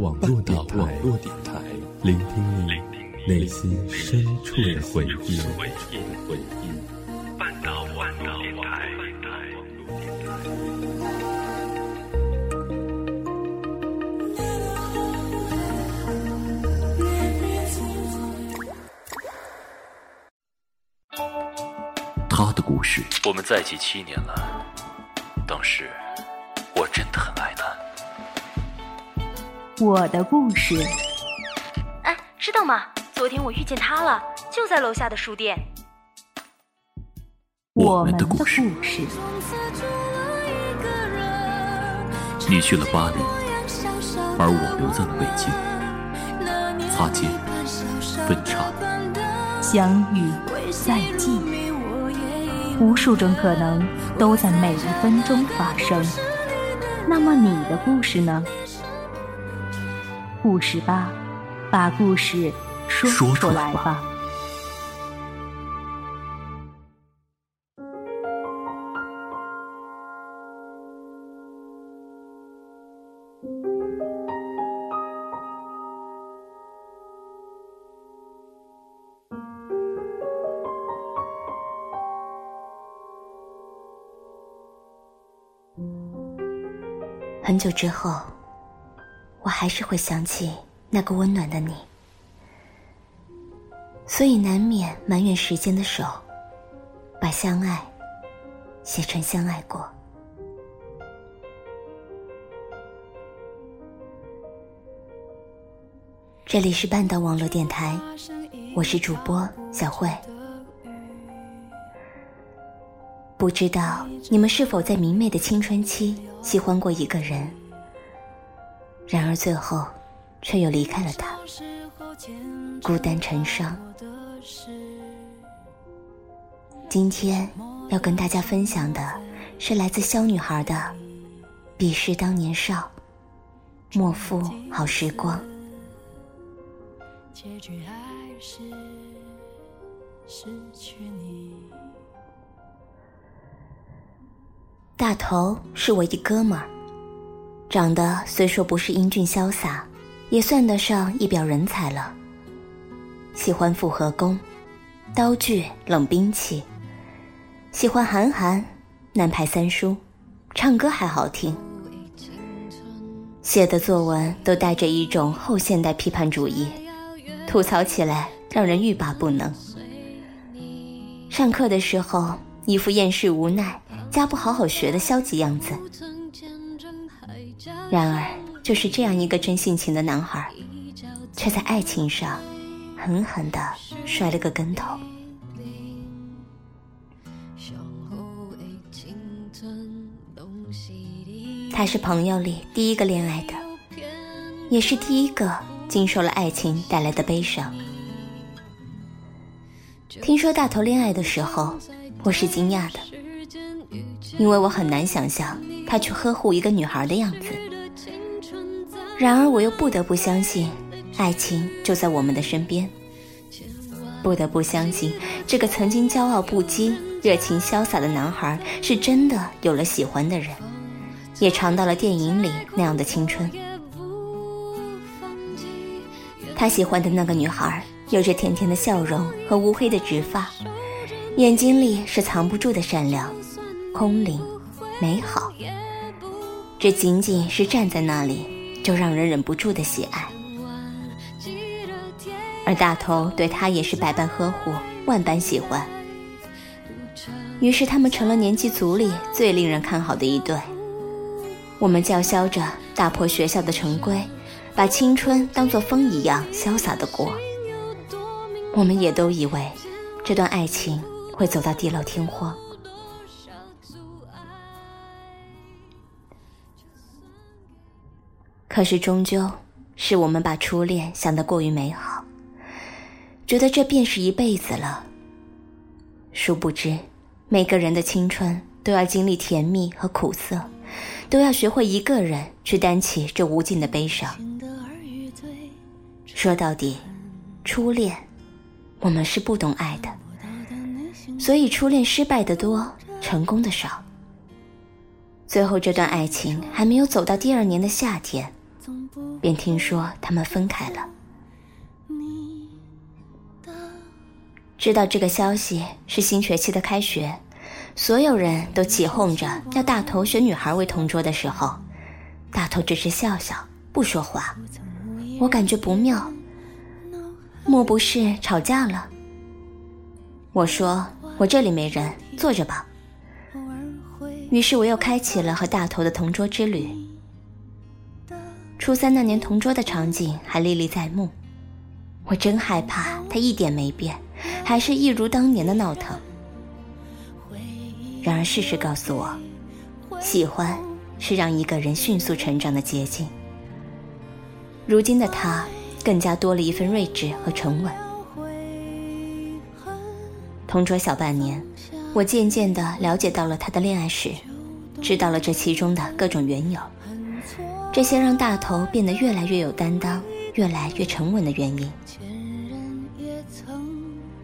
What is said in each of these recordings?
网络电台，聆听你内心深处的回忆。半岛网络电台。他的故事。我们在一起七年了，当时我真的很爱他。我的故事，哎，知道吗？昨天我遇见他了，就在楼下的书店。我们的故事。你去了巴黎，而我留在了北京。擦肩，分叉，相遇，再见，无数种可能都在每一分钟发生。那么你的故事呢？故事吧，把故事说出来吧。很久之后。我还是会想起那个温暖的你，所以难免埋怨时间的手，把相爱写成相爱过。这里是半岛网络电台，我是主播小慧。不知道你们是否在明媚的青春期喜欢过一个人？然而最后，却又离开了他，孤单成伤。今天要跟大家分享的是来自肖女孩的《彼时当年少，莫负好时光》。结局还是失去你大头是我一哥们儿。长得虽说不是英俊潇洒，也算得上一表人才了。喜欢复合弓、刀具、冷兵器，喜欢韩寒、南派三叔，唱歌还好听。写的作文都带着一种后现代批判主义，吐槽起来让人欲罢不能。上课的时候一副厌世无奈、加不好好学的消极样子。然而，就是这样一个真性情的男孩，却在爱情上狠狠的摔了个跟头。他是朋友里第一个恋爱的，也是第一个经受了爱情带来的悲伤。听说大头恋爱的时候，我是惊讶的，因为我很难想象他去呵护一个女孩的样子。然而，我又不得不相信，爱情就在我们的身边。不得不相信，这个曾经骄傲不羁、热情潇洒的男孩，是真的有了喜欢的人，也尝到了电影里那样的青春。他喜欢的那个女孩，有着甜甜的笑容和乌黑的直发，眼睛里是藏不住的善良、空灵、美好。这仅仅是站在那里。就让人忍不住的喜爱，而大头对他也是百般呵护，万般喜欢。于是他们成了年级组里最令人看好的一对。我们叫嚣着打破学校的成规，把青春当作风一样潇洒的过。我们也都以为这段爱情会走到地老天荒。可是，终究是我们把初恋想得过于美好，觉得这便是一辈子了。殊不知，每个人的青春都要经历甜蜜和苦涩，都要学会一个人去担起这无尽的悲伤。说到底，初恋，我们是不懂爱的，所以初恋失败的多，成功的少。最后，这段爱情还没有走到第二年的夏天。便听说他们分开了。知道这个消息是新学期的开学，所有人都起哄着要大头选女孩为同桌的时候，大头只是笑笑不说话。我感觉不妙，莫不是吵架了？我说我这里没人，坐着吧。于是我又开启了和大头的同桌之旅。初三那年同桌的场景还历历在目，我真害怕他一点没变，还是一如当年的闹腾。然而事实告诉我，喜欢是让一个人迅速成长的捷径。如今的他更加多了一份睿智和沉稳。同桌小半年，我渐渐地了解到了他的恋爱史，知道了这其中的各种缘由。这些让大头变得越来越有担当、越来越沉稳的原因，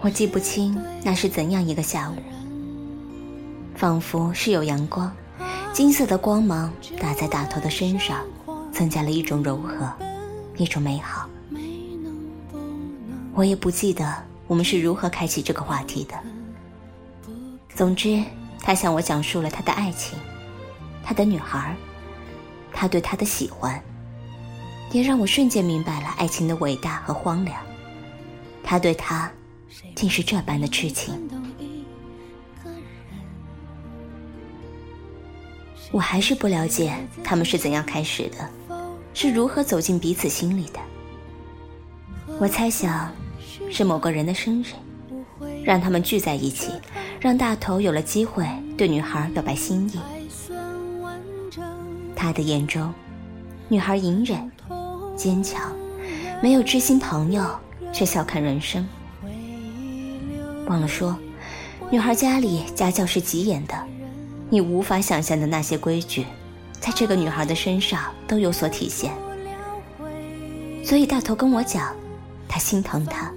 我记不清那是怎样一个下午。仿佛是有阳光，金色的光芒打在大头的身上，增加了一种柔和，一种美好。我也不记得我们是如何开启这个话题的。总之，他向我讲述了他的爱情，他的女孩。他对她的喜欢，也让我瞬间明白了爱情的伟大和荒凉。他对她，竟是这般的痴情。我还是不了解他们是怎样开始的，是如何走进彼此心里的。我猜想，是某个人的生日，让他们聚在一起，让大头有了机会对女孩表白心意。他的眼中，女孩隐忍、坚强，没有知心朋友，却笑看人生。忘了说，女孩家里家教是极严的，你无法想象的那些规矩，在这个女孩的身上都有所体现。所以大头跟我讲，他心疼她，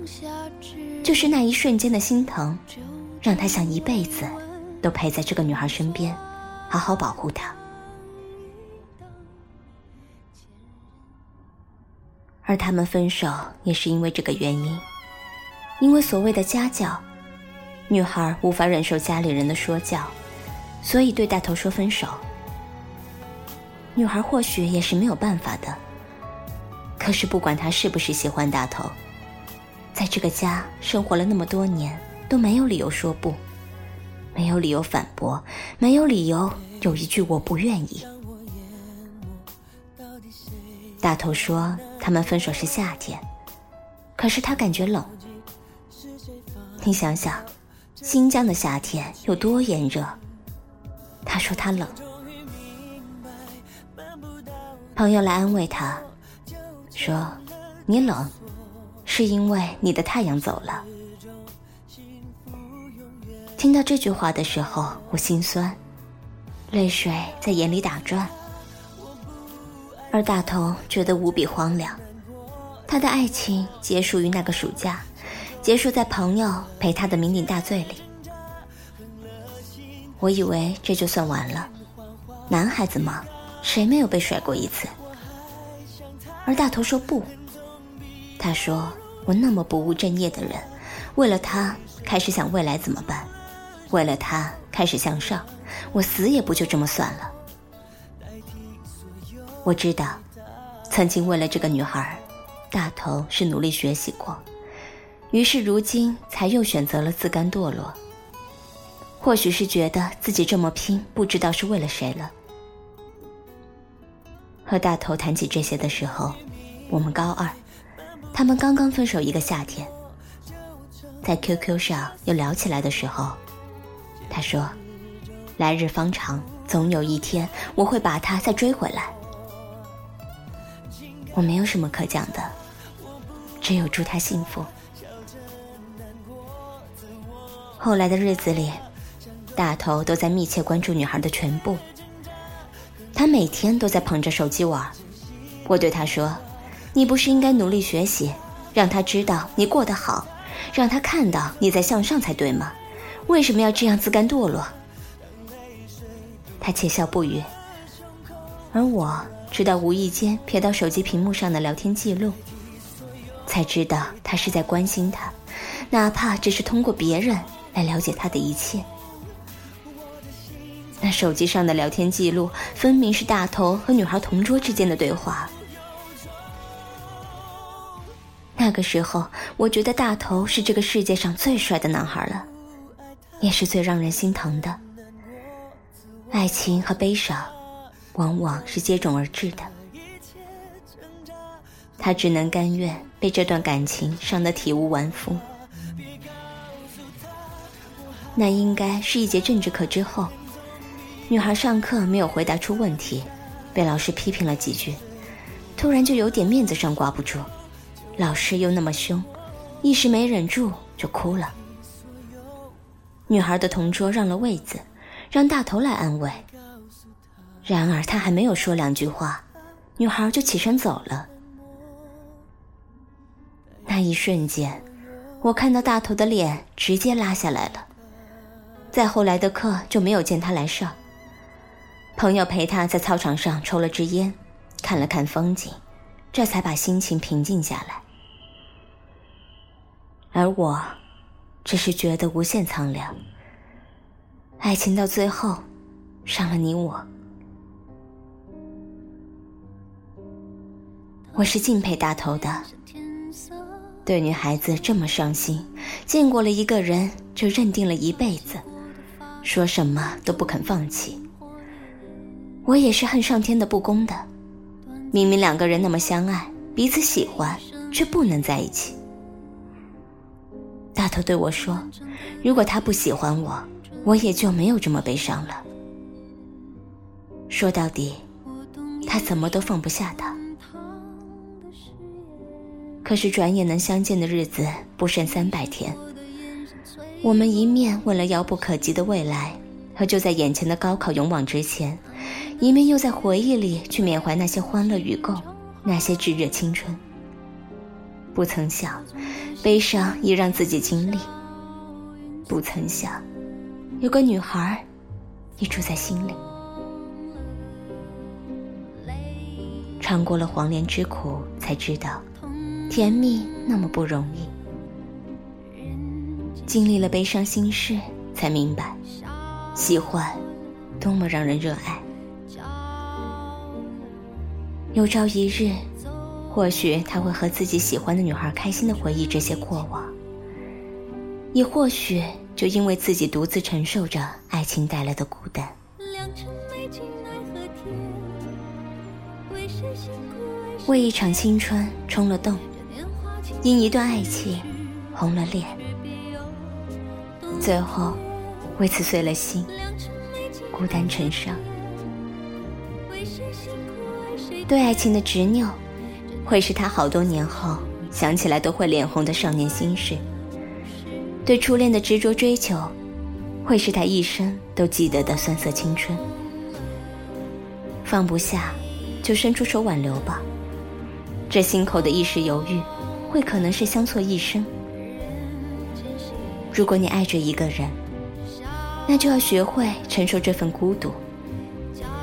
就是那一瞬间的心疼，让他想一辈子都陪在这个女孩身边，好好保护她。而他们分手也是因为这个原因，因为所谓的家教，女孩无法忍受家里人的说教，所以对大头说分手。女孩或许也是没有办法的，可是不管她是不是喜欢大头，在这个家生活了那么多年，都没有理由说不，没有理由反驳，没有理由有一句我不愿意。大头说。他们分手是夏天，可是他感觉冷。你想想，新疆的夏天有多炎热？他说他冷。朋友来安慰他，说：“你冷，是因为你的太阳走了。”听到这句话的时候，我心酸，泪水在眼里打转。而大头觉得无比荒凉，他的爱情结束于那个暑假，结束在朋友陪他的酩酊大醉里。我以为这就算完了，男孩子嘛，谁没有被甩过一次？而大头说不，他说我那么不务正业的人，为了他开始想未来怎么办，为了他开始向上，我死也不就这么算了。我知道，曾经为了这个女孩，大头是努力学习过，于是如今才又选择了自甘堕落。或许是觉得自己这么拼，不知道是为了谁了。和大头谈起这些的时候，我们高二，他们刚刚分手一个夏天，在 QQ 上又聊起来的时候，他说：“来日方长，总有一天我会把他再追回来。”我没有什么可讲的，只有祝他幸福。后来的日子里，大头都在密切关注女孩的全部。他每天都在捧着手机玩。我对他说：“你不是应该努力学习，让他知道你过得好，让他看到你在向上才对吗？为什么要这样自甘堕落？”他窃笑不语，而我。直到无意间瞥到手机屏幕上的聊天记录，才知道他是在关心他，哪怕只是通过别人来了解他的一切。那手机上的聊天记录分明是大头和女孩同桌之间的对话。那个时候，我觉得大头是这个世界上最帅的男孩了，也是最让人心疼的。爱情和悲伤，往往是接踵而至的。他只能甘愿被这段感情伤得体无完肤。那应该是一节政治课之后。女孩上课没有回答出问题，被老师批评了几句，突然就有点面子上挂不住，老师又那么凶，一时没忍住就哭了。女孩的同桌让了位子，让大头来安慰。然而他还没有说两句话，女孩就起身走了。那一瞬间，我看到大头的脸直接拉下来了。再后来的课就没有见他来上。朋友陪他在操场上抽了支烟，看了看风景，这才把心情平静下来。而我，只是觉得无限苍凉。爱情到最后，伤了你我。我是敬佩大头的，对女孩子这么上心，见过了一个人就认定了一辈子，说什么都不肯放弃。我也是恨上天的不公的，明明两个人那么相爱，彼此喜欢，却不能在一起。大头对我说：“如果他不喜欢我，我也就没有这么悲伤了。”说到底，他怎么都放不下他。可是转眼能相见的日子不剩三百天，我们一面为了遥不可及的未来和就在眼前的高考勇往直前。一面又在回忆里去缅怀那些欢乐与共，那些炙热青春。不曾想，悲伤也让自己经历。不曾想，有个女孩，也住在心里。尝过了黄连之苦，才知道，甜蜜那么不容易。经历了悲伤心事，才明白，喜欢，多么让人热爱。有朝一日，或许他会和自己喜欢的女孩开心的回忆这些过往，也或许就因为自己独自承受着爱情带来的孤单，为一场青春冲了动，因一段爱情红了脸，最后为此碎了心，孤单成伤。对爱情的执拗，会是他好多年后想起来都会脸红的少年心事；对初恋的执着追求，会是他一生都记得的酸涩青春。放不下，就伸出手挽留吧。这心口的一时犹豫，会可能是相错一生。如果你爱着一个人，那就要学会承受这份孤独，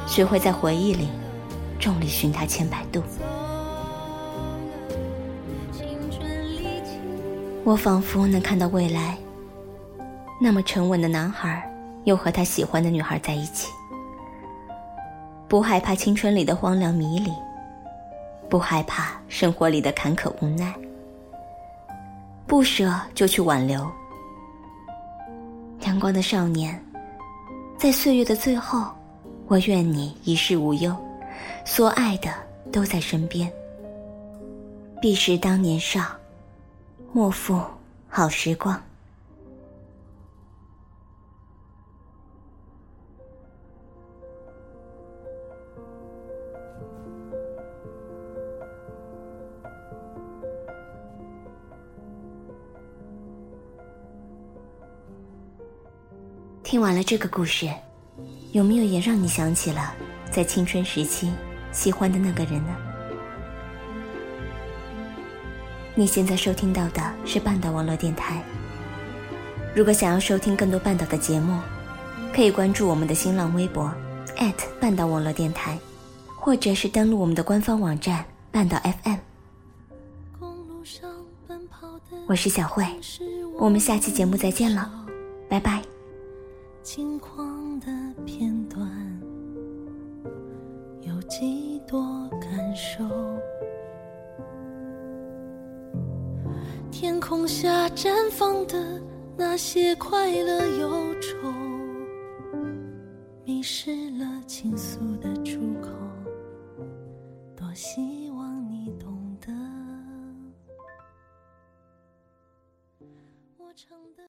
学会在回忆里。众里寻他千百度，我仿佛能看到未来。那么沉稳的男孩，又和他喜欢的女孩在一起，不害怕青春里的荒凉迷离，不害怕生活里的坎坷无奈，不舍就去挽留。阳光的少年，在岁月的最后，我愿你一世无忧。所爱的都在身边，必是当年少，莫负好时光。听完了这个故事，有没有也让你想起了在青春时期？喜欢的那个人呢？你现在收听到的是半岛网络电台。如果想要收听更多半岛的节目，可以关注我们的新浪微博半岛网络电台，或者是登录我们的官方网站半岛 FM。我是小慧，我们下期节目再见了，拜拜。轻狂的片段有几多感受？天空下绽放的那些快乐忧愁，迷失。